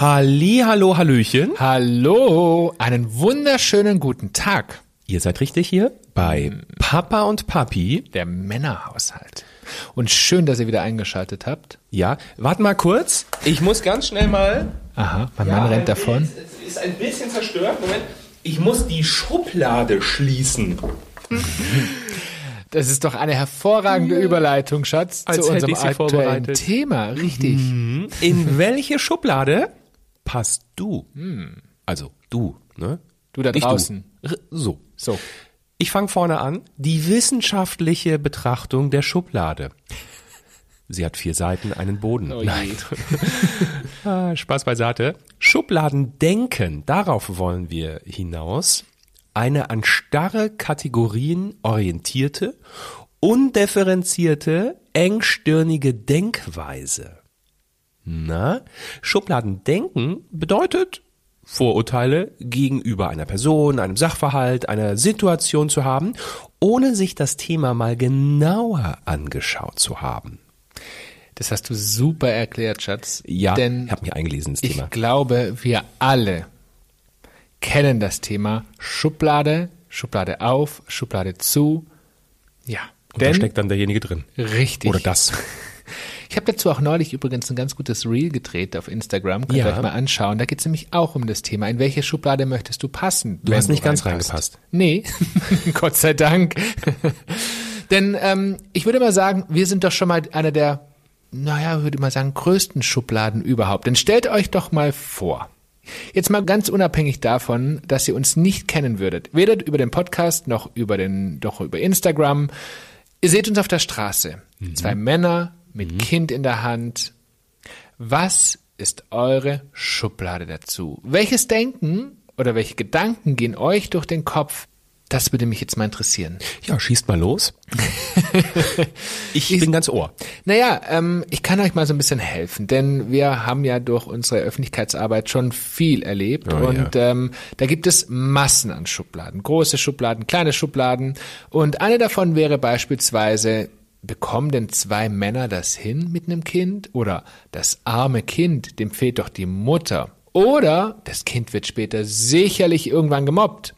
Halli, hallo, hallöchen. Hallo, einen wunderschönen guten Tag. Ihr seid richtig hier bei Papa und Papi. Der Männerhaushalt. Und schön, dass ihr wieder eingeschaltet habt. Ja, warte mal kurz. Ich muss ganz schnell mal. Aha, mein Mann rennt davon. Es ist ein bisschen zerstört. Moment. Ich muss die Schublade schließen. Das ist doch eine hervorragende Überleitung, Schatz, Als zu unserem aktuellen. Thema. Richtig. In welche Schublade passt du? Also du, ne? Du da Nicht draußen. Du. So. So. Ich fange vorne an. Die wissenschaftliche Betrachtung der Schublade. Sie hat vier Seiten, einen Boden. Oh. Nein. ah, Spaß beiseite. Schubladendenken, darauf wollen wir hinaus. Eine an starre Kategorien orientierte, undifferenzierte, engstirnige Denkweise. Na, Schubladendenken bedeutet, Vorurteile gegenüber einer Person, einem Sachverhalt, einer Situation zu haben, ohne sich das Thema mal genauer angeschaut zu haben. Das hast du super erklärt, Schatz. Ja, Denn ich habe mich eingelesen ins ich Thema. glaube, wir alle kennen das Thema Schublade, Schublade auf, Schublade zu. Ja. Und da steckt dann derjenige drin. richtig. Oder das. Ich habe dazu auch neulich übrigens ein ganz gutes Reel gedreht auf Instagram. Könnt ihr Ja. euch mal anschauen. Da geht es nämlich auch um das Thema. In welche Schublade möchtest du passen? Du hast nicht ganz reinpasst? reingepasst. Nee, Gott sei Dank. Denn ähm, ich würde mal sagen, wir sind doch schon mal einer der, naja, würde mal sagen, größten Schubladen überhaupt. Denn stellt euch doch mal vor, Jetzt mal ganz unabhängig davon, dass ihr uns nicht kennen würdet, weder über den Podcast noch über den, doch über Instagram. Ihr seht uns auf der Straße. Zwei Männer mit Kind in der Hand. Was ist eure Schublade dazu? Welches Denken oder welche Gedanken gehen euch durch den Kopf? Das würde mich jetzt mal interessieren. Ja, schießt mal los. ich bin ganz Ohr. Naja, ähm, ich kann euch mal so ein bisschen helfen, denn wir haben ja durch unsere Öffentlichkeitsarbeit schon viel erlebt Oh, und ähm, da gibt es Massen an Schubladen, große Schubladen, kleine Schubladen und eine davon wäre beispielsweise, bekommen denn zwei Männer das hin mit einem Kind oder das arme Kind, dem fehlt doch die Mutter oder das Kind wird später sicherlich irgendwann gemobbt.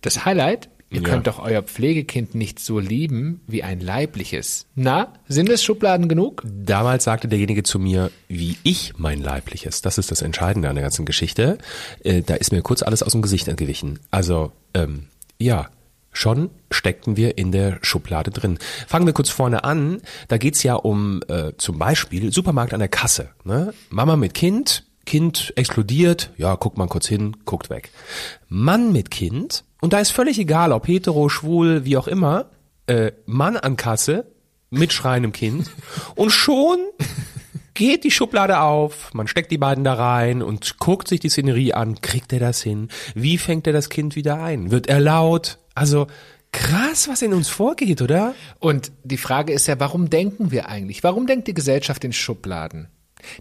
Das Highlight, ihr Ja. könnt doch euer Pflegekind nicht so lieben wie ein leibliches. Na, sind es Schubladen genug? Damals sagte derjenige zu mir, wie ich mein leibliches. Das ist das Entscheidende an der ganzen Geschichte. Äh, da ist mir kurz alles aus dem Gesicht entgewichen. Also, ähm, ja, schon steckten wir in der Schublade drin. Fangen wir kurz vorne an. Da geht's ja um äh, zum Beispiel Supermarkt an der Kasse. Ne? Mama mit Kind, Kind explodiert, ja, guckt man kurz hin, guckt weg. Mann mit Kind, und da ist völlig egal, ob hetero, schwul, wie auch immer, äh, Mann an Kasse mit schreiendem Kind und schon geht die Schublade auf, man steckt die beiden da rein und guckt sich die Szenerie an, kriegt er das hin? Wie fängt er das Kind wieder ein? Wird er laut? Also krass, was in uns vorgeht, oder? Und die Frage ist ja, warum denken wir eigentlich? Warum denkt die Gesellschaft in Schubladen?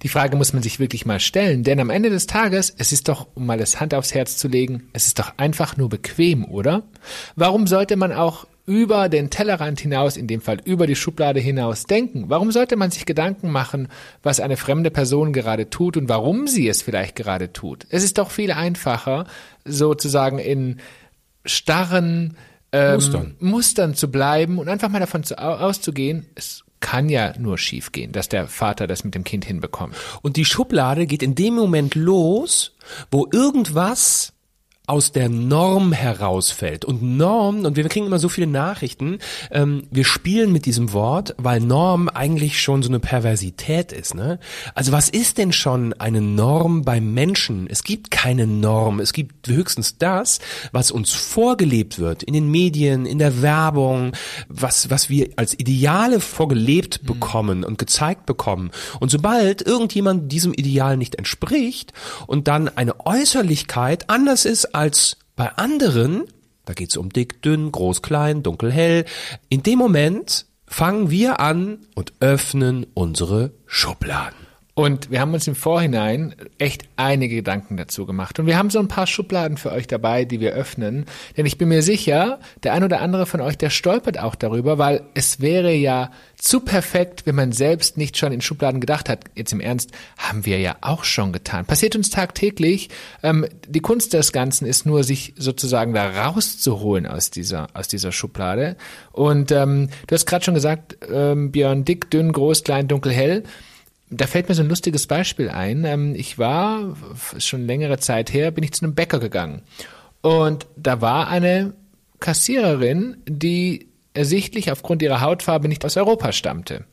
Die Frage muss man sich wirklich mal stellen, denn am Ende des Tages, es ist doch, um mal das Hand aufs Herz zu legen, es ist doch einfach nur bequem, oder? Warum sollte man auch über den Tellerrand hinaus, in dem Fall über die Schublade hinaus denken? Warum sollte man sich Gedanken machen, was eine fremde Person gerade tut und warum sie es vielleicht gerade tut? Es ist doch viel einfacher, sozusagen in starren ähm, Mustern. Mustern zu bleiben und einfach mal davon zu, au- auszugehen, es kann ja nur schiefgehen, dass der Vater das mit dem Kind hinbekommt. Und die Schublade geht in dem Moment los, wo irgendwas aus der Norm herausfällt. Und Norm, und wir kriegen immer so viele Nachrichten, ähm, wir spielen mit diesem Wort, weil Norm eigentlich schon so eine Perversität ist. Ne? Also was ist denn schon eine Norm beim Menschen? Es gibt keine Norm, es gibt höchstens das, was uns vorgelebt wird in den Medien, in der Werbung, was, was wir als Ideale vorgelebt bekommen und gezeigt bekommen. Und sobald irgendjemand diesem Ideal nicht entspricht und dann eine Äußerlichkeit anders ist als bei anderen, da geht's um dick, dünn, groß, klein, dunkel, hell, in dem Moment fangen wir an und öffnen unsere Schubladen. Und wir haben uns im Vorhinein echt einige Gedanken dazu gemacht. Und wir haben so ein paar Schubladen für euch dabei, die wir öffnen. Denn ich bin mir sicher, der ein oder andere von euch, der stolpert auch darüber, weil es wäre ja zu perfekt, wenn man selbst nicht schon in Schubladen gedacht hat. Jetzt im Ernst, haben wir ja auch schon getan. Passiert uns tagtäglich. Ähm, die Kunst des Ganzen ist nur, sich sozusagen da rauszuholen aus dieser, aus dieser Schublade. Und ähm, du hast gerade schon gesagt, ähm, Björn, dick, dünn, groß, klein, dunkel, hell da fällt mir so ein lustiges Beispiel ein. Ähm, ich war schon längere Zeit her, bin ich zu einem Bäcker gegangen. Und da war eine Kassiererin, die ersichtlich aufgrund ihrer Hautfarbe nicht aus Europa stammte.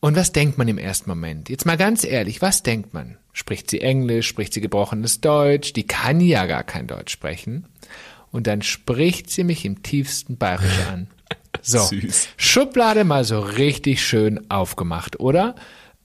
Und was denkt man im ersten Moment? Jetzt mal ganz ehrlich, was denkt man? Spricht sie Englisch, spricht sie gebrochenes Deutsch? Die kann ja gar kein Deutsch sprechen. Und dann spricht sie mich im tiefsten Bayerisch an. So, Süß. Schublade mal so richtig schön aufgemacht, oder?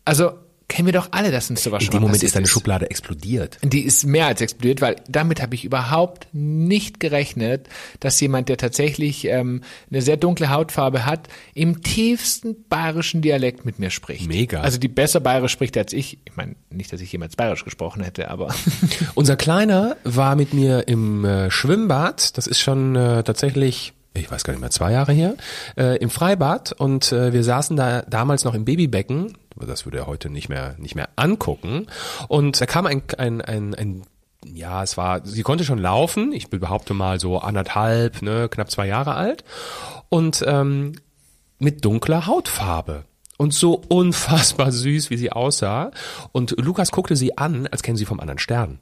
Also kennen wir doch alle, dass uns sowas In schon In dem Moment ist deine Schublade explodiert. Die ist mehr als explodiert, weil damit habe ich überhaupt nicht gerechnet, dass jemand, der tatsächlich ähm, eine sehr dunkle Hautfarbe hat, im tiefsten bayerischen Dialekt mit mir spricht. Mega. Also die besser bayerisch spricht als ich. Ich meine, nicht, dass ich jemals bayerisch gesprochen hätte, aber. Unser Kleiner war mit mir im äh, Schwimmbad. Das ist schon äh, tatsächlich ich weiß gar nicht mehr, zwei Jahre her, äh, im Freibad und äh, wir saßen da damals noch im Babybecken das würde er heute nicht mehr, nicht mehr angucken. Und da kam ein, ein, ein, ein ja, es war, sie konnte schon laufen, ich behaupte mal so anderthalb, ne, knapp zwei Jahre alt und ähm, mit dunkler Hautfarbe und so unfassbar süß, wie sie aussah. Und Lukas guckte sie an, als käme sie vom anderen Stern.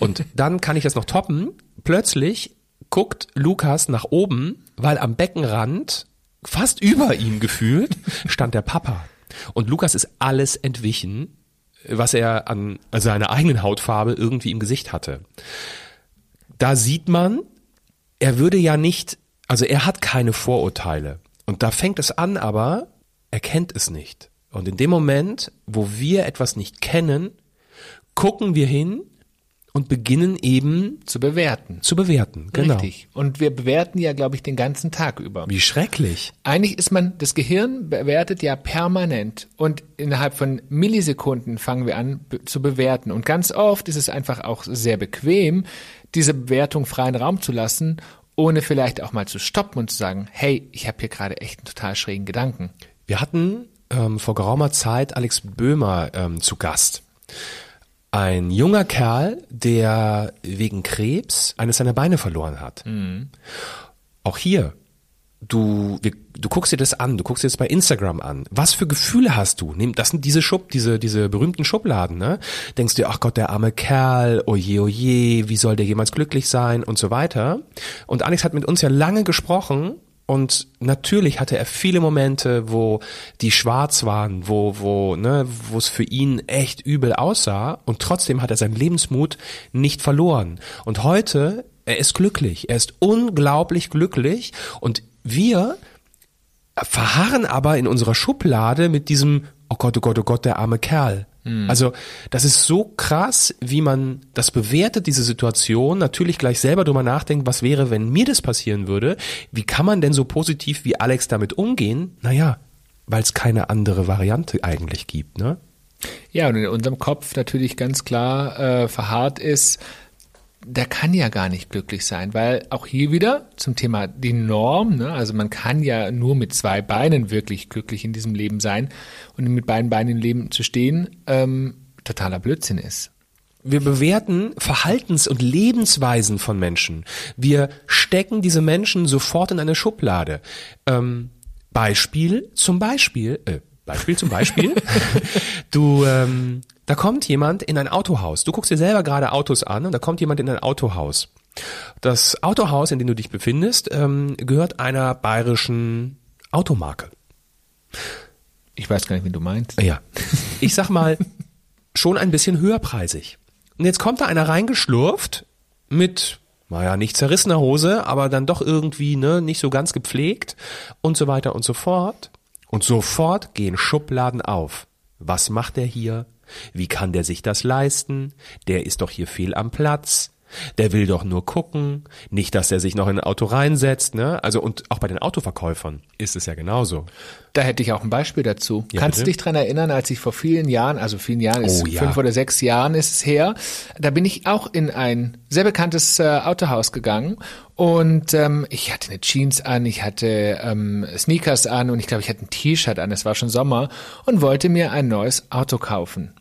Und dann kann ich das noch toppen. Plötzlich guckt Lukas nach oben, weil am Beckenrand, fast über ihm gefühlt, stand der Papa. Und Lukas ist alles entwichen, was er an seiner eigenen Hautfarbe irgendwie im Gesicht hatte. Da sieht man, er würde ja nicht, also er hat keine Vorurteile. Und da fängt es an, aber er kennt es nicht. Und in dem Moment, wo wir etwas nicht kennen, gucken wir hin und beginnen eben zu bewerten. Zu bewerten, genau. Richtig. Und wir bewerten ja, glaube ich, den ganzen Tag über. Wie schrecklich. Eigentlich ist man, das Gehirn bewertet ja permanent und innerhalb von Millisekunden fangen wir an zu bewerten. Und ganz oft ist es einfach auch sehr bequem, diese Bewertung freien Raum zu lassen, ohne vielleicht auch mal zu stoppen und zu sagen, hey, ich habe hier gerade echt einen total schrägen Gedanken. Wir hatten ähm, vor geraumer Zeit Alex Böhmer ähm, zu Gast ein junger Kerl, der wegen Krebs eines seiner Beine verloren hat. Mhm. Auch hier, du, du guckst dir das an, du guckst dir das bei Instagram an. Was für Gefühle hast du? Das sind diese Schub, diese, diese berühmten Schubladen, ne? Denkst du, ach Gott, der arme Kerl, oje, oje, wie soll der jemals glücklich sein und so weiter. Und Alex hat mit uns ja lange gesprochen und natürlich hatte er viele Momente, wo die schwarz waren, wo, wo, ne, wo es für ihn echt übel aussah. Und trotzdem hat er seinen Lebensmut nicht verloren. Und heute, er ist glücklich. Er ist unglaublich glücklich. Und wir verharren aber in unserer Schublade mit diesem, oh Gott, oh Gott, oh Gott, der arme Kerl. Mhm. Also das ist so krass, wie man das bewertet, diese Situation, natürlich gleich selber drüber nachdenkt, was wäre, wenn mir das passieren würde. Wie kann man denn so positiv wie Alex damit umgehen? Naja, weil es keine andere Variante eigentlich gibt, ne? Ja, und in unserem Kopf natürlich ganz klar äh, verharrt ist, der kann ja gar nicht glücklich sein, weil auch hier wieder zum Thema die Norm, ne? also man kann ja nur mit zwei Beinen wirklich glücklich in diesem Leben sein und mit beiden Beinen im Leben zu stehen, ähm, totaler Blödsinn ist. Wir bewerten Verhaltens- und Lebensweisen von Menschen. Wir stecken diese Menschen sofort in eine Schublade. Ähm, Beispiel zum Beispiel, äh, Beispiel zum Beispiel. du, ähm, da kommt jemand in ein Autohaus. Du guckst dir selber gerade Autos an und da kommt jemand in ein Autohaus. Das Autohaus, in dem du dich befindest, ähm, gehört einer bayerischen Automarke. Ich weiß gar nicht, wie du meinst. Ja. Ich sag mal, schon ein bisschen höherpreisig. Und jetzt kommt da einer reingeschlurft mit, naja, nicht zerrissener Hose, aber dann doch irgendwie, ne, nicht so ganz gepflegt und so weiter und so fort. Und sofort gehen Schubladen auf. Was macht er hier? Wie kann der sich das leisten? Der ist doch hier fehl am Platz. Der will doch nur gucken, nicht, dass er sich noch in ein Auto reinsetzt, ne? Also und auch bei den Autoverkäufern ist es ja genauso. Da hätte ich auch ein Beispiel dazu. Ja, Kannst du dich dran erinnern, als ich vor vielen Jahren, also vielen Jahren ist Oh, ja. fünf oder sechs Jahren ist es her, da bin ich auch in ein sehr bekanntes äh, Autohaus gegangen und ähm, ich hatte eine Jeans an, ich hatte ähm, Sneakers an und ich glaube, ich hatte ein T-Shirt an, es war schon Sommer und wollte mir ein neues Auto kaufen.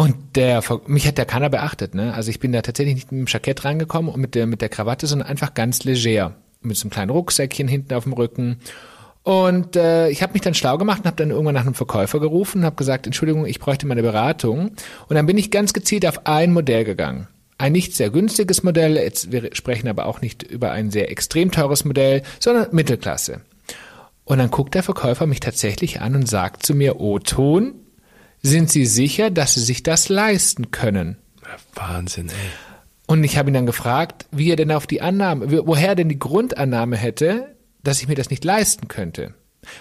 Und der, mich hat der keiner beachtet, ne? Also ich bin da tatsächlich nicht mit dem Jackett reingekommen und mit der, mit der Krawatte, sondern einfach ganz leger. Mit so einem kleinen Rucksäckchen hinten auf dem Rücken. Und äh, ich habe mich dann schlau gemacht und habe dann irgendwann nach einem Verkäufer gerufen und habe gesagt, Entschuldigung, ich bräuchte mal eine Beratung. Und dann bin ich ganz gezielt auf ein Modell gegangen. Ein nicht sehr günstiges Modell, jetzt wir sprechen aber auch nicht über ein sehr extrem teures Modell, sondern Mittelklasse. Und dann guckt der Verkäufer mich tatsächlich an und sagt zu mir, O-Ton, sind Sie sicher, dass Sie sich das leisten können? Wahnsinn, ey. Und ich habe ihn dann gefragt, wie er denn auf die Annahme, woher er denn die Grundannahme hätte, dass ich mir das nicht leisten könnte.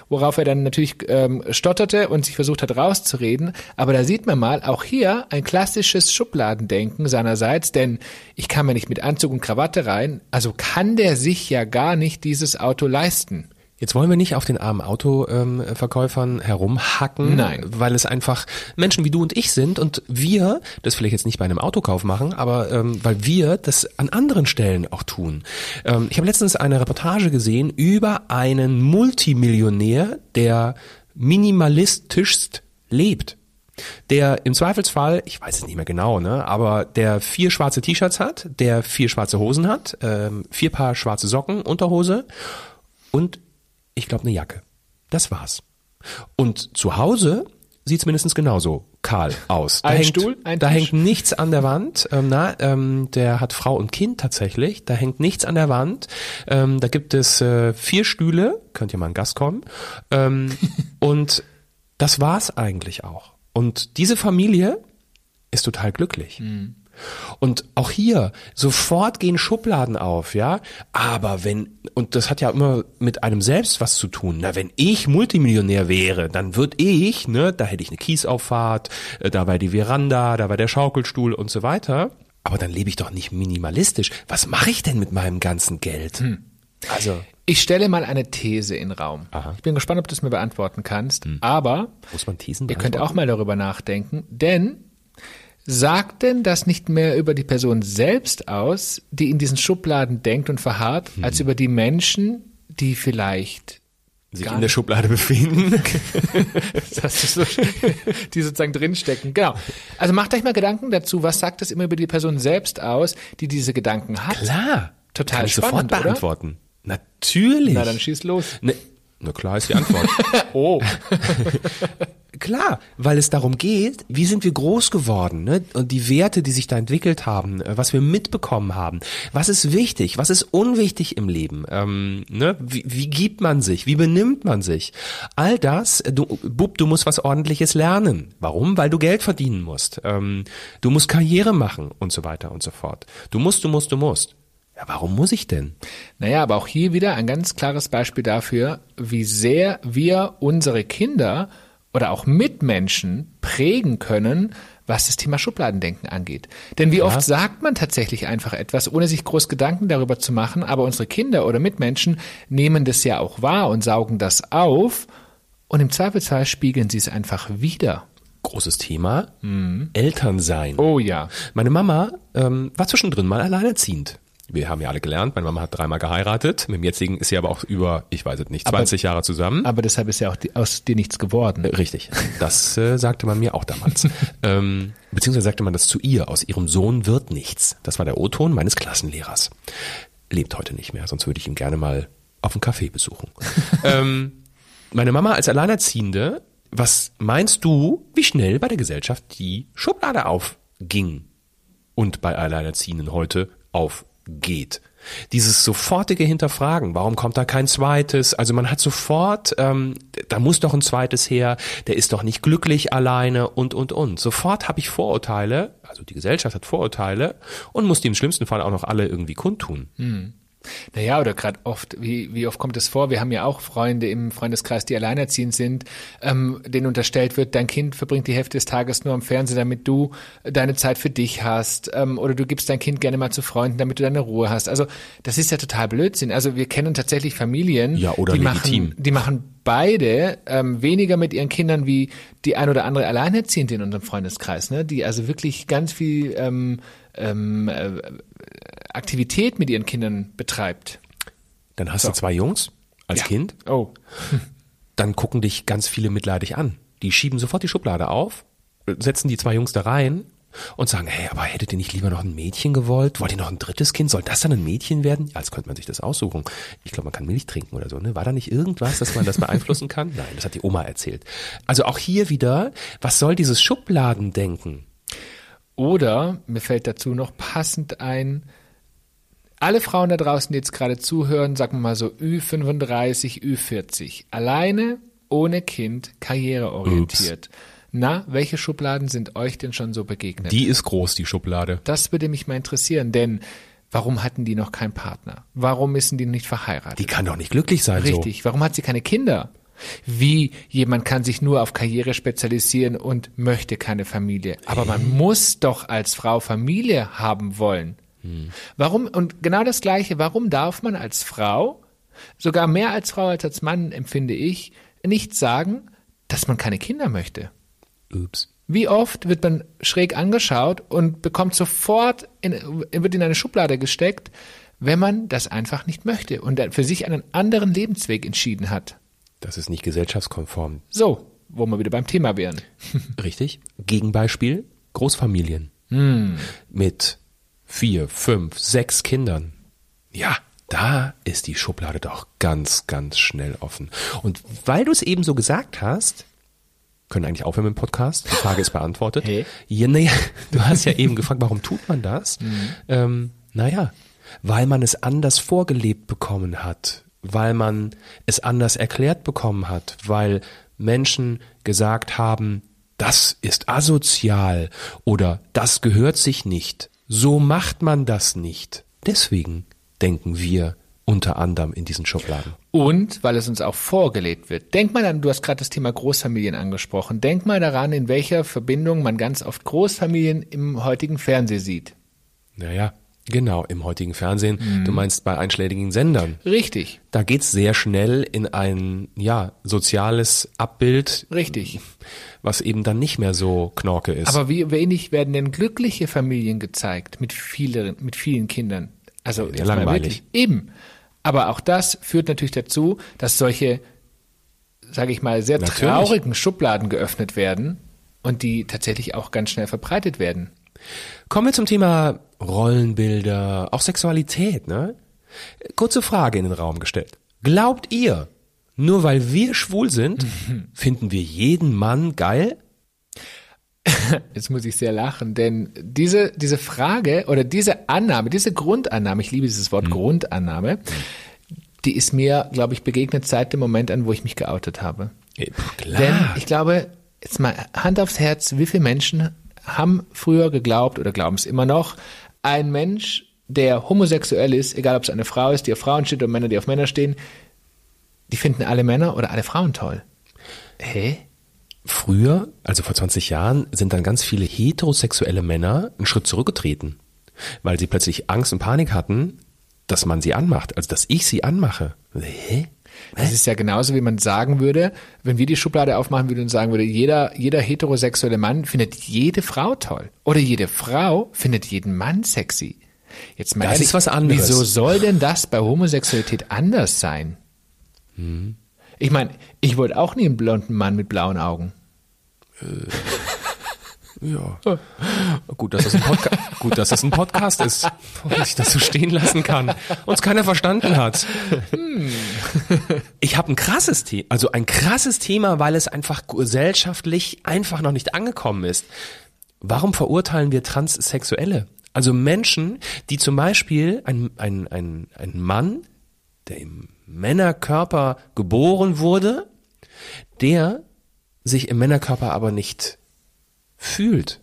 Worauf er dann natürlich ähm, stotterte und sich versucht hat rauszureden. Aber da sieht man mal, auch hier ein klassisches Schubladendenken seinerseits, denn ich kann mir nicht mit Anzug und Krawatte rein, also kann der sich ja gar nicht dieses Auto leisten. Jetzt wollen wir nicht auf den armen Autoverkäufern herumhacken, Nein. weil es einfach Menschen wie du und ich sind und wir das vielleicht jetzt nicht bei einem Autokauf machen, aber ähm, weil wir das an anderen Stellen auch tun. Ähm, ich habe letztens eine Reportage gesehen über einen Multimillionär, der minimalistischst lebt. Der im Zweifelsfall, ich weiß es nicht mehr genau, ne, aber der vier schwarze T-Shirts hat, der vier schwarze Hosen hat, ähm, vier Paar schwarze Socken, Unterhose und ich glaube eine Jacke. Das war's. Und zu Hause sieht's mindestens genauso kahl aus. Da Ein hängt, Stuhl, ein da Tisch. hängt nichts an der Wand. Ähm, na, ähm, der hat Frau und Kind tatsächlich. Da hängt nichts an der Wand. Ähm, da gibt es äh, vier Stühle. Könnt ihr mal ein Gast kommen. Ähm, und das war's eigentlich auch. Und diese Familie ist total glücklich. Und auch hier, sofort gehen Schubladen auf, ja. Aber wenn, und das hat ja immer mit einem selbst was zu tun. Na, wenn ich Multimillionär wäre, dann würde ich, ne, da hätte ich eine Kiesauffahrt, äh, da war die Veranda, da war der Schaukelstuhl und so weiter. Aber dann lebe ich doch nicht minimalistisch. Was mache ich denn mit meinem ganzen Geld? Also, Ich stelle mal eine These in den Raum. Aha. Ich bin gespannt, ob du es mir beantworten kannst. Aber muss man Thesen Ihr könnt auch mal darüber nachdenken, denn sagt denn das nicht mehr über die Person selbst aus, die in diesen Schubladen denkt und verharrt, Hm. als über die Menschen, die vielleicht sich in der nicht- Schublade befinden. das ist so, die sozusagen drinstecken. Genau. Also macht euch mal Gedanken dazu, was sagt das immer über die Person selbst aus, die diese Gedanken hat? Klar. Total Kann ich spannend, sofort oder? beantworten. Natürlich. Na, dann schieß los. Ne, na klar ist die Antwort. Oh. Klar, weil es darum geht, wie sind wir groß geworden, ne? Und die Werte, die sich da entwickelt haben, äh, was wir mitbekommen haben. Was ist wichtig, was ist unwichtig im Leben? Ähm, ne? wie, wie gibt man sich? Wie benimmt man sich? All das, äh, du, Bub, du musst was ordentliches lernen. Warum? Weil du Geld verdienen musst. Ähm, du musst Karriere machen und so weiter und so fort. Du musst, du musst, du musst. Ja, warum muss ich denn? Naja, aber auch hier wieder ein ganz klares Beispiel dafür, wie sehr wir unsere Kinder oder auch Mitmenschen prägen können, was das Thema Schubladendenken angeht. Denn wie oft sagt man tatsächlich einfach etwas, ohne sich groß Gedanken darüber zu machen, aber unsere Kinder oder Mitmenschen nehmen das ja auch wahr und saugen das auf und im Zweifelsfall spiegeln sie es einfach wieder. Großes Thema. Elternsein. Oh ja. Meine Mama ähm, war zwischendrin mal alleinerziehend. Wir haben ja alle gelernt, meine Mama hat dreimal geheiratet. Mit dem jetzigen ist sie aber auch über, ich weiß es nicht, 20 Jahre zusammen. Aber deshalb ist ja auch die, aus dir nichts geworden. Richtig, das äh, sagte man mir auch damals. ähm, beziehungsweise sagte man das zu ihr, aus ihrem Sohn wird nichts. Das war der O-Ton meines Klassenlehrers. Lebt heute nicht mehr, sonst würde ich ihn gerne mal auf einen Café besuchen. ähm, meine Mama als Alleinerziehende, was meinst du, wie schnell bei der Gesellschaft die Schublade aufging und bei Alleinerziehenden heute aufgeht? Dieses sofortige Hinterfragen, warum kommt da kein zweites? Also man hat sofort, ähm, da muss doch ein zweites her, der ist doch nicht glücklich alleine und, und, und. Sofort habe ich Vorurteile, also die Gesellschaft hat Vorurteile und muss die im schlimmsten Fall auch noch alle irgendwie kundtun. Naja, oder gerade oft, wie, wie oft kommt es vor, wir haben ja auch Freunde im Freundeskreis, die alleinerziehend sind, ähm, denen unterstellt wird, dein Kind verbringt die Hälfte des Tages nur am Fernsehen, damit du deine Zeit für dich hast, ähm, oder du gibst dein Kind gerne mal zu Freunden, damit du deine Ruhe hast. Also das ist ja total Blödsinn. Also wir kennen tatsächlich Familien, Ja, oder die legitim. machen, die machen beide ähm, weniger mit ihren Kindern wie die ein oder andere Alleinerziehende in unserem Freundeskreis, ne? die also wirklich ganz viel ähm, ähm, äh, Aktivität mit ihren Kindern betreibt. Dann hast So. du zwei Jungs als Ja. Kind, Oh. dann gucken dich ganz viele mitleidig an. Die schieben sofort die Schublade auf, setzen die zwei Jungs da rein und sagen, hey, aber hättet ihr nicht lieber noch ein Mädchen gewollt? Wollt ihr noch ein drittes Kind? Soll das dann ein Mädchen werden? Ja, als könnte man sich das aussuchen. Ich glaube, man kann Milch trinken oder so, ne? War da nicht irgendwas, dass man das beeinflussen kann? Nein, das hat die Oma erzählt. Also auch hier wieder, was soll dieses Schubladendenken? Oder, mir fällt dazu noch passend ein, alle Frauen da draußen, die jetzt gerade zuhören, sagen wir mal so Ü35, Ü40, alleine, ohne Kind, karriereorientiert. Na, welche Schubladen sind euch denn schon so begegnet? Die ist groß, die Schublade. Das würde mich mal interessieren, denn warum hatten die noch keinen Partner? Warum ist die nicht verheiratet? Die kann doch nicht glücklich sein, Richtig. Warum hat sie keine Kinder? Wie jemand kann sich nur auf Karriere spezialisieren und möchte keine Familie. Aber man muss doch als Frau Familie haben wollen. Warum? Und genau das Gleiche. Warum darf man als Frau, sogar mehr als Frau als als Mann empfinde ich, nicht sagen, dass man keine Kinder möchte? Ups. Wie oft wird man schräg angeschaut und bekommt sofort in, wird in eine Schublade gesteckt, wenn man das einfach nicht möchte und für sich einen anderen Lebensweg entschieden hat. Das ist nicht gesellschaftskonform. So, wo wir wieder beim Thema wären. Richtig. Gegenbeispiel, Großfamilien. Mit vier, fünf, sechs Kindern. Ja, da ist die Schublade doch ganz, ganz schnell offen. Und weil du es eben so gesagt hast, können eigentlich aufhören mit dem Podcast. Die Frage ist beantwortet. Hey. Ja, nee, du hast ja eben gefragt, warum tut man das? Ähm, naja, weil man es anders vorgelebt bekommen hat, weil man es anders erklärt bekommen hat, weil Menschen gesagt haben, das ist asozial oder das gehört sich nicht. So macht man das nicht. Deswegen denken wir unter anderem in diesen Schubladen. Und weil es uns auch vorgelebt wird. Denk mal an, du hast gerade das Thema Großfamilien angesprochen. Denk mal daran, in welcher Verbindung man ganz oft Großfamilien im heutigen Fernsehen sieht. Naja, genau, im heutigen Fernsehen, du meinst bei einschlägigen Sendern. Richtig, Da geht's sehr schnell in ein, ja, soziales Abbild, richtig. was eben dann nicht mehr so knorke ist. Aber wie wenig werden denn glückliche Familien gezeigt mit vielen, mit vielen Kindern? Also Ja, langweilig. Eben. Aber auch das führt natürlich dazu, dass solche, sage ich mal, sehr Natürlich. traurigen Schubladen geöffnet werden und die tatsächlich auch ganz schnell verbreitet werden. Kommen wir zum Thema Rollenbilder, auch Sexualität, ne? Kurze Frage in den Raum gestellt. Glaubt ihr, nur weil wir schwul sind, finden wir jeden Mann geil? Jetzt muss ich sehr lachen, denn diese, diese Frage oder diese Annahme, diese Grundannahme, ich liebe dieses Mhm. Wort Grundannahme, die ist mir, glaube ich, begegnet seit dem Moment an, wo ich mich geoutet habe. Äh, Denn ich glaube, jetzt mal Hand aufs Herz, wie viele Menschen haben früher geglaubt oder glauben es immer noch, ein Mensch, der homosexuell ist, egal ob es eine Frau ist, die auf Frauen steht oder Männer, die auf Männer stehen, die finden alle Männer oder alle Frauen toll. Hä? Früher, also vor 20 Jahren, sind dann ganz viele heterosexuelle Männer einen Schritt zurückgetreten, weil sie plötzlich Angst und Panik hatten, dass man sie anmacht, also dass ich sie anmache. Hä? Das ist ja genauso, wie man sagen würde, wenn wir die Schublade aufmachen würden und sagen würde, jeder, jeder heterosexuelle Mann findet jede Frau toll. Oder jede Frau findet jeden Mann sexy. Jetzt mal Das ehrlich, ist was anderes. Wieso soll denn das bei Homosexualität anders sein? Hm. Ich meine, ich wollte auch nie einen blonden Mann mit blauen Augen. Ja. Gut, dass das ein, Podca Gut, dass das ein Podcast ist, wo ich das so stehen lassen kann. Uns keiner verstanden hat. Ich habe ein krasses Thema, also ein krasses Thema, weil es einfach gesellschaftlich einfach noch nicht angekommen ist. Warum verurteilen wir Transsexuelle? Also Menschen, die zum Beispiel ein, ein, ein, ein Mann, der im Männerkörper geboren wurde, der sich im Männerkörper aber nicht fühlt,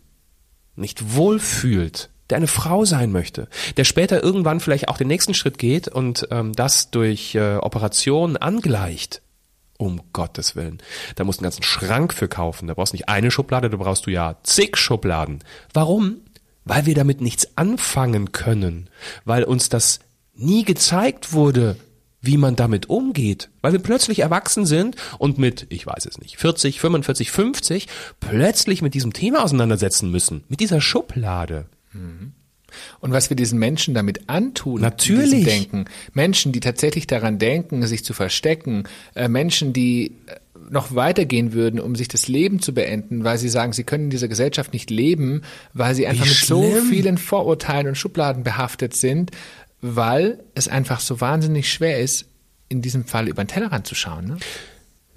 nicht wohl fühlt. der eine Frau sein möchte, der später irgendwann vielleicht auch den nächsten Schritt geht und ähm, das durch äh, Operationen angleicht. Um Gottes Willen. Da musst du einen ganzen Schrank für kaufen. Da brauchst du nicht eine Schublade, da brauchst du ja zig Schubladen. Warum? Weil wir damit nichts anfangen können. Weil uns das nie gezeigt wurde, wie man damit umgeht. Weil wir plötzlich erwachsen sind und mit, ich weiß es nicht, 40, 45, 50 plötzlich mit diesem Thema auseinandersetzen müssen. Mit dieser Schublade. Und was wir diesen Menschen damit antun, Natürlich. denken, Menschen, die tatsächlich daran denken, sich zu verstecken, äh, Menschen, die äh, noch weitergehen würden, um sich das Leben zu beenden, weil sie sagen, sie können in dieser Gesellschaft nicht leben, weil sie einfach mit so vielen Vorurteilen und Schubladen behaftet sind, weil es einfach so wahnsinnig schwer ist, in diesem Fall über den Tellerrand zu schauen. Ne?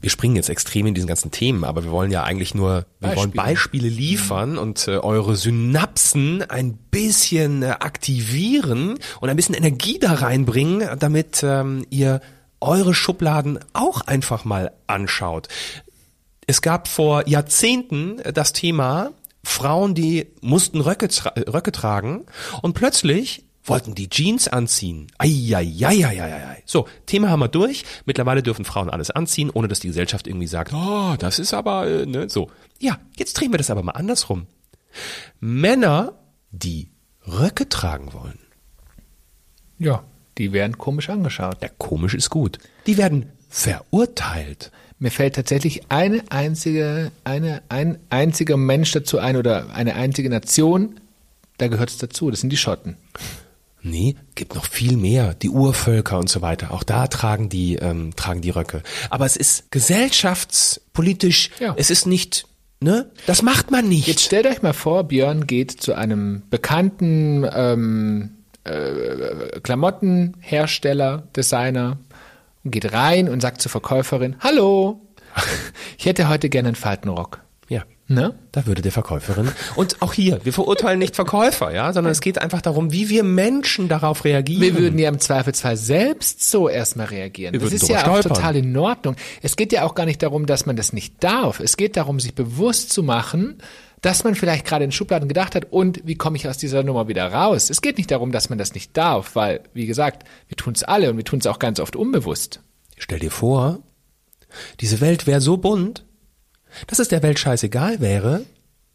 wir springen jetzt extrem in diesen ganzen Themen, aber wir wollen ja eigentlich nur, wir wollen Beispiele. Beispiele liefern und äh, eure Synapsen ein bisschen äh, aktivieren und ein bisschen Energie da reinbringen, damit ähm, ihr eure Schubladen auch einfach mal anschaut. Es gab vor Jahrzehnten das Thema Frauen, die mussten Röcke, tra Röcke tragen und plötzlich wollten die Jeans anziehen. Eieieiei. So, Thema haben wir durch. Mittlerweile dürfen Frauen alles anziehen, ohne dass die Gesellschaft irgendwie sagt, oh, das ist aber, äh, ne, so. Ja, jetzt drehen wir das aber mal andersrum. Männer, die Röcke tragen wollen. Ja, die werden komisch angeschaut. Ja, komisch ist gut. Die werden verurteilt. Mir fällt tatsächlich eine einzige, eine, ein einziger Mensch dazu ein oder eine einzige Nation, da gehört es dazu. Das sind die Schotten. Nee, gibt noch viel mehr. Die Urvölker und so weiter. Auch da tragen die, ähm, tragen die Röcke. Aber es ist gesellschaftspolitisch, Ja. es ist nicht, ne? Das macht man nicht. Jetzt stellt euch mal vor, Björn geht zu einem bekannten ähm, äh, Klamottenhersteller, Designer, und geht rein und sagt zur Verkäuferin, Hallo, ich hätte heute gerne einen Faltenrock. Ja. Ne? Da würde der Verkäuferin. Und auch hier, wir verurteilen nicht Verkäufer, ja, sondern es geht einfach darum, wie wir Menschen darauf reagieren. Wir würden ja im Zweifelsfall selbst so erstmal reagieren. Wir das ist ja auch stolpern. total in Ordnung. Es geht ja auch gar nicht darum, dass man das nicht darf. Es geht darum, sich bewusst zu machen, dass man vielleicht gerade in Schubladen gedacht hat und wie komme ich aus dieser Nummer wieder raus. Es geht nicht darum, dass man das nicht darf, weil, wie gesagt, wir tun es alle und wir tun es auch ganz oft unbewusst. Stell dir vor, diese Welt wäre so bunt, dass es der Welt scheißegal wäre,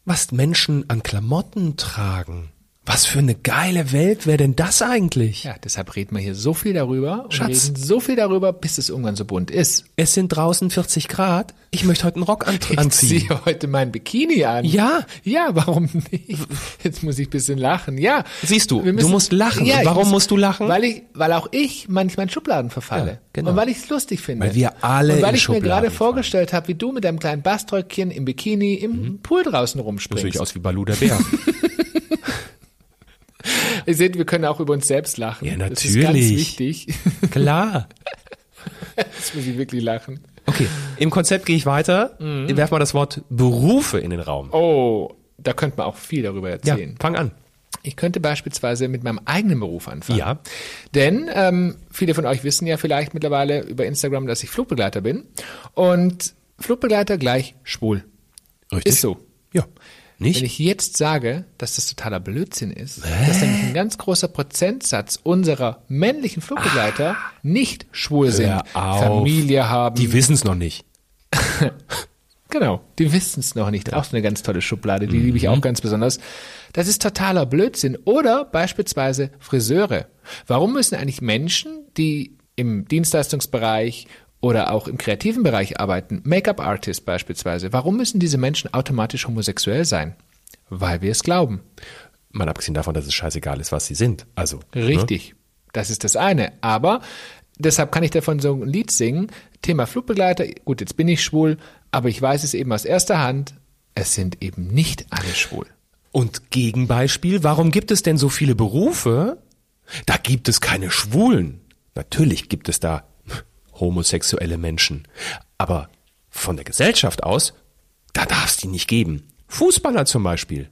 was Menschen an Klamotten tragen. Was für eine geile Welt wäre denn das eigentlich? Ja, deshalb reden wir hier so viel darüber und Schatz. reden so viel darüber, bis es irgendwann so bunt ist. Es sind draußen 40 Grad. Ich möchte heute einen Rock an Ich anziehen. ziehe heute mein Bikini an. Ja. Ja, warum nicht? Jetzt muss ich ein bisschen lachen. Ja. Siehst du, Wir du musst lachen. Ja, ich warum musst du lachen? Weil ich, weil auch ich manchmal in Schubladen verfalle. Ja, genau. Und weil ich es lustig finde. Weil wir alle Und weil in ich mir Schubladen gerade fallen. vorgestellt habe, wie du mit deinem kleinen Baströckchen im Bikini im Pool draußen Das sehe rumspringst. ich aus wie Balu der Bär. Ihr seht, wir können auch über uns selbst lachen. Ja, Das ist ganz natürlich. wichtig. Klar. Jetzt muss ich wirklich lachen. Okay, im Konzept gehe ich weiter. Mhm. Werf mal das Wort Berufe in den Raum. Oh, da könnte man auch viel darüber Ja, erzählen. fang an. Ich könnte beispielsweise mit meinem eigenen Beruf anfangen. Ja. Denn ähm, viele von euch wissen ja vielleicht mittlerweile über Instagram, dass ich Flugbegleiter bin. Und Flugbegleiter gleich schwul. Richtig. Ist so. Ja. Nicht? Wenn ich jetzt sage, dass das totaler Blödsinn ist, dass nämlich ein ganz großer Prozentsatz unserer männlichen Flugbegleiter nicht schwul sind, auf. Familie haben. Die wissen es noch nicht. Genau, die wissen es noch nicht. Auch so eine ganz tolle Schublade, die liebe ich auch ganz besonders. Das ist totaler Blödsinn. Oder beispielsweise Friseure. Warum müssen eigentlich Menschen, die im Dienstleistungsbereich oder auch im kreativen Bereich arbeiten, Make-up-Artist beispielsweise, warum müssen diese Menschen automatisch homosexuell sein? Weil wir es glauben. Mal abgesehen davon, dass es scheißegal ist, was sie sind. Also. Richtig. Das ist das eine. Aber deshalb kann ich davon so ein Lied singen. Thema Flugbegleiter. Gut, jetzt bin ich schwul, aber ich weiß es eben aus erster Hand. Es sind eben nicht alle schwul. Und Gegenbeispiel, warum gibt es denn so viele Berufe? Da gibt es keine Schwulen. Natürlich gibt es da homosexuelle Menschen. Aber von der Gesellschaft aus, da darf es die nicht geben. Fußballer zum Beispiel.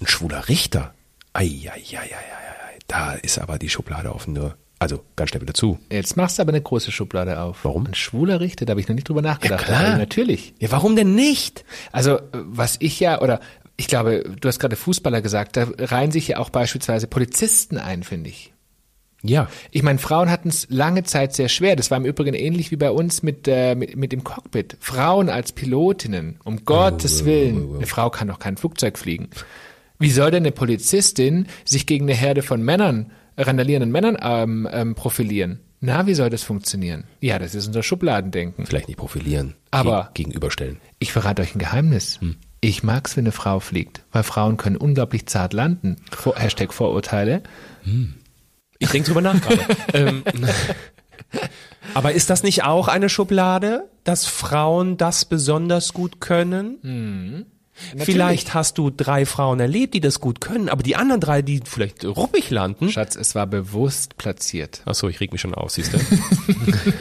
Ein schwuler Richter. Eieieiei. Da ist aber die Schublade offen nur. Also ganz schnell wieder zu. Jetzt machst du aber eine große Schublade auf. Warum? Ein schwuler Richter, da habe ich noch nicht drüber nachgedacht. klar. Aber natürlich. Ja, warum denn nicht? Also, was ich ja, oder Ich glaube, du hast gerade Fußballer gesagt, da reihen sich ja auch beispielsweise Polizisten ein, finde ich. Ja. Ich meine, Frauen hatten es lange Zeit sehr schwer. Das war im Übrigen ähnlich wie bei uns mit, äh, mit, mit dem Cockpit. Frauen als Pilotinnen, um Gottes Willen. Eine Frau kann doch kein Flugzeug fliegen. Wie soll denn eine Polizistin sich gegen eine Herde von Männern, randalierenden Männern ähm, ähm, profilieren? Na, wie soll das funktionieren? Ja, das ist unser Schubladendenken. Vielleicht nicht profilieren, Aber- geg- gegenüberstellen. Ich verrate euch ein Geheimnis. Ich mag's, wenn eine Frau fliegt, weil Frauen können unglaublich zart landen. Vor, Hashtag Vorurteile. Ich denke drüber nach gerade. ähm, aber ist das nicht auch eine Schublade, dass Frauen das besonders gut können? Vielleicht hast du drei Frauen erlebt, die das gut können, aber die anderen drei, die vielleicht ruppig landen. Schatz, es war bewusst platziert. Ach so, ich reg mich schon auf, siehst du?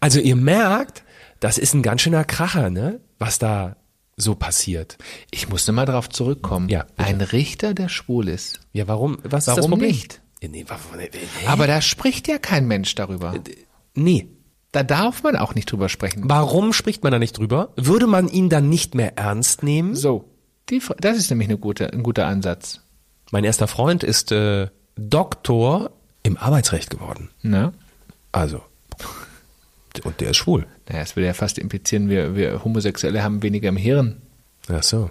also ihr merkt, das ist ein ganz schöner Kracher, ne? Was da so passiert. Ich muss mal drauf zurückkommen. Ja, bitte. Ein Richter, der schwul ist. Ja, warum? Was ist das Warum Problem? nicht? Nee. Aber da spricht ja kein Mensch darüber. nee. Da darf man auch nicht drüber sprechen. Warum spricht man da nicht drüber? Würde man ihn dann nicht mehr ernst nehmen? So, die, das ist nämlich eine gute, ein guter Ansatz. Mein erster Freund ist äh, Doktor im Arbeitsrecht geworden. Ne? Also. Und der ist schwul. Naja, es würde ja fast implizieren, wir, wir Homosexuelle haben weniger im Hirn. Ach so.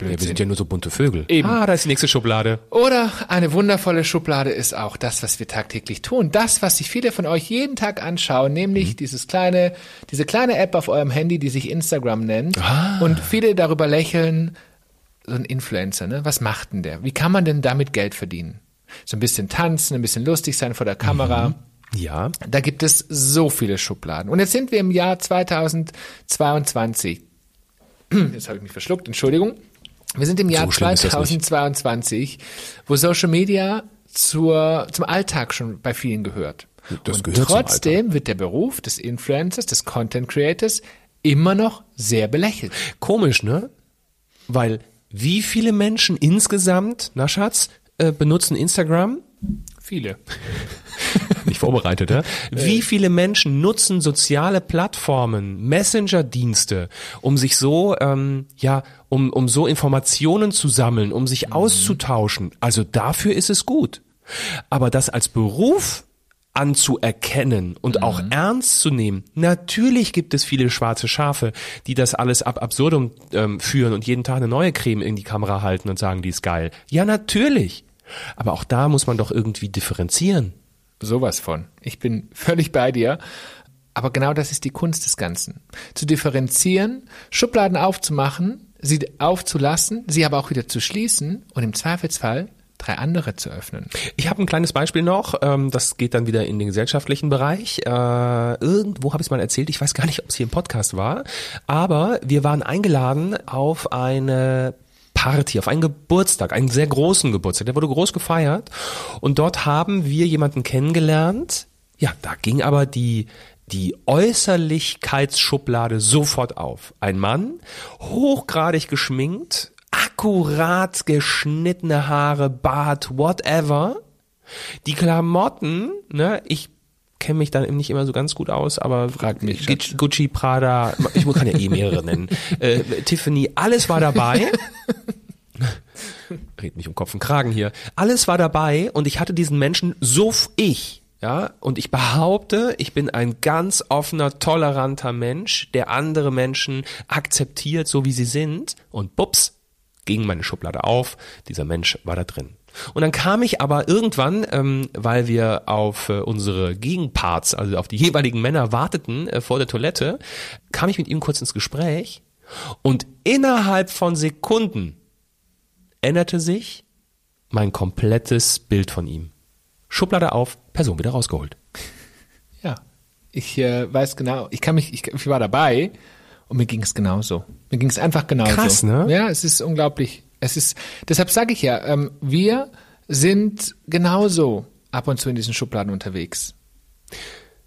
Ja, wir sind ja nur so bunte Vögel. Eben. Ah, da ist die nächste Schublade. Oder eine wundervolle Schublade ist auch das, was wir tagtäglich tun. Das, was sich viele von euch jeden Tag anschauen, nämlich dieses kleine, diese kleine App auf eurem Handy, die sich Instagram nennt. Und viele darüber lächeln, so ein Influencer, ne? Was macht denn der? Wie kann man denn damit Geld verdienen? So ein bisschen tanzen, ein bisschen lustig sein vor der Kamera. Ja. Da gibt es so viele Schubladen. Und jetzt sind wir im Jahr 2022. Jetzt habe ich mich verschluckt, Entschuldigung. Wir sind im Jahr So schlimm ist das nicht. 2022, wo Social Media zur, zum Alltag schon bei vielen gehört. Das Und gehört trotzdem wird der Beruf des Influencers, des Content Creators immer noch sehr belächelt. Komisch, ne? Weil wie viele Menschen insgesamt, na Schatz, äh, benutzen Instagram? Viele. Nicht vorbereitet, ja? Wie viele Menschen nutzen soziale Plattformen, Messenger-Dienste, um sich so, ähm, ja, um, um so Informationen zu sammeln, um sich auszutauschen? Also dafür ist es gut. Aber das als Beruf anzuerkennen und auch ernst zu nehmen. Natürlich gibt es viele schwarze Schafe, die das alles ab absurdum ähm, führen und jeden Tag eine neue Creme in die Kamera halten und sagen, die ist geil. Ja, natürlich. Aber auch da muss man doch irgendwie differenzieren. Sowas von. Ich bin völlig bei dir. Aber genau das ist die Kunst des Ganzen. Zu differenzieren, Schubladen aufzumachen, sie aufzulassen, sie aber auch wieder zu schließen und im Zweifelsfall drei andere zu öffnen. Ich habe ein kleines Beispiel noch, ähm, das geht dann wieder in den gesellschaftlichen Bereich. Äh, irgendwo habe ich es mal erzählt, ich weiß gar nicht, ob es hier im Podcast war, aber wir waren eingeladen auf eine Party, auf einen Geburtstag, einen sehr großen Geburtstag, der wurde groß gefeiert und dort haben wir jemanden kennengelernt. Ja, da ging aber die die Äußerlichkeitsschublade sofort auf. Ein Mann, hochgradig geschminkt, akkurat geschnittene Haare, Bart, whatever. Die Klamotten, ne, ich kenne mich da nicht immer so ganz gut aus, aber Frag mich, Gucci, Prada, ich kann ja eh mehrere nennen, äh, Tiffany, alles war dabei. Red mich um Kopf und Kragen hier. Alles war dabei und ich hatte diesen Menschen so ich, ja, und ich behaupte, ich bin ein ganz offener, toleranter Mensch, der andere Menschen akzeptiert, so wie sie sind und bups, ging meine Schublade auf, dieser Mensch war da drin. Und dann kam ich aber irgendwann, ähm, weil wir auf äh, unsere Gegenparts, also auf die jeweiligen Männer warteten äh, vor der Toilette, kam ich mit ihm kurz ins Gespräch und innerhalb von Sekunden änderte sich mein komplettes Bild von ihm. Schublade auf, Person wieder rausgeholt. Ja. Ich äh, weiß genau, ich kann mich, ich, ich war dabei und mir ging es genauso. Mir ging es einfach genauso. Krass, ne? Ja, es ist unglaublich. Es ist, deshalb sage ich ja, ähm, wir sind genauso ab und zu in diesen Schubladen unterwegs.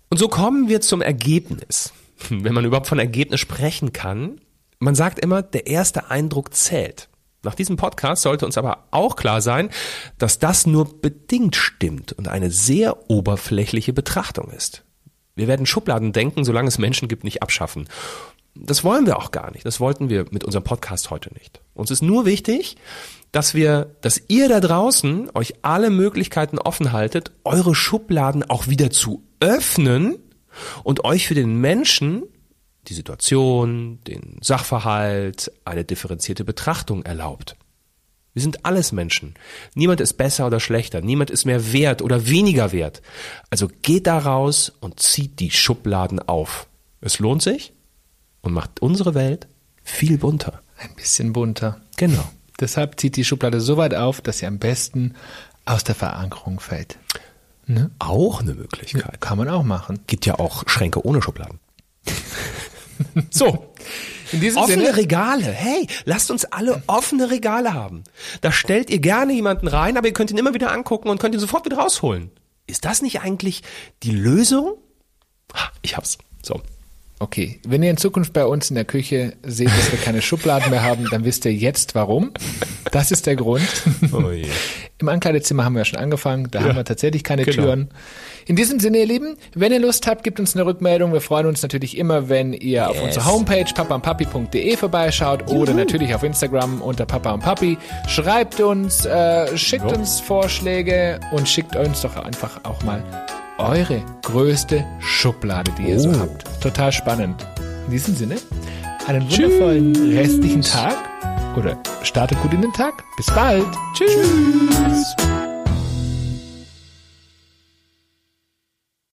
Und so kommen wir zum Ergebnis. Wenn man überhaupt von Ergebnis sprechen kann. Man sagt immer, der erste Eindruck zählt. Nach diesem Podcast sollte uns aber auch klar sein, dass das nur bedingt stimmt und eine sehr oberflächliche Betrachtung ist. Wir werden Schubladen denken, solange es Menschen gibt, nicht abschaffen. Das wollen wir auch gar nicht. Das wollten wir mit unserem Podcast heute nicht. Uns ist nur wichtig, dass wir, dass ihr da draußen euch alle Möglichkeiten offen haltet, eure Schubladen auch wieder zu öffnen und euch für den Menschen die Situation, den Sachverhalt, eine differenzierte Betrachtung erlaubt. Wir sind alles Menschen. Niemand ist besser oder schlechter. Niemand ist mehr wert oder weniger wert. Also geht da raus und zieht die Schubladen auf. Es lohnt sich und macht unsere Welt viel bunter. Ein bisschen bunter. Genau. Deshalb zieht die Schublade so weit auf, dass sie am besten aus der Verankerung fällt. Ne? Auch eine Möglichkeit. Kann man auch machen. Gibt ja auch Schränke ohne Schubladen. so. In diesem offene Sinne, Regale. Hey, lasst uns alle offene Regale haben. Da stellt ihr gerne jemanden rein, aber ihr könnt ihn immer wieder angucken und könnt ihn sofort wieder rausholen. Ist das nicht eigentlich die Lösung? Ich hab's. So. Okay, wenn ihr in Zukunft bei uns in der Küche seht, dass wir keine Schubladen mehr haben, dann wisst ihr jetzt warum. Das ist der Grund. Oh je. Im Ankleidezimmer haben wir schon angefangen, da ja, haben wir tatsächlich keine genau. Türen. In diesem Sinne, ihr Lieben, wenn ihr Lust habt, gebt uns eine Rückmeldung. Wir freuen uns natürlich immer, wenn ihr yes. auf unsere Homepage papaundpapi.de vorbeischaut Juhu. oder natürlich auf Instagram unter Papa und Papi. Schreibt uns, äh, schickt jo. uns Vorschläge und schickt uns doch einfach auch mal eure größte Schublade, die ihr oh. so habt. Total spannend. In diesem Sinne, einen wundervollen Tschüss. restlichen Tag oder startet gut in den Tag. Bis bald. Tschüss. Tschüss.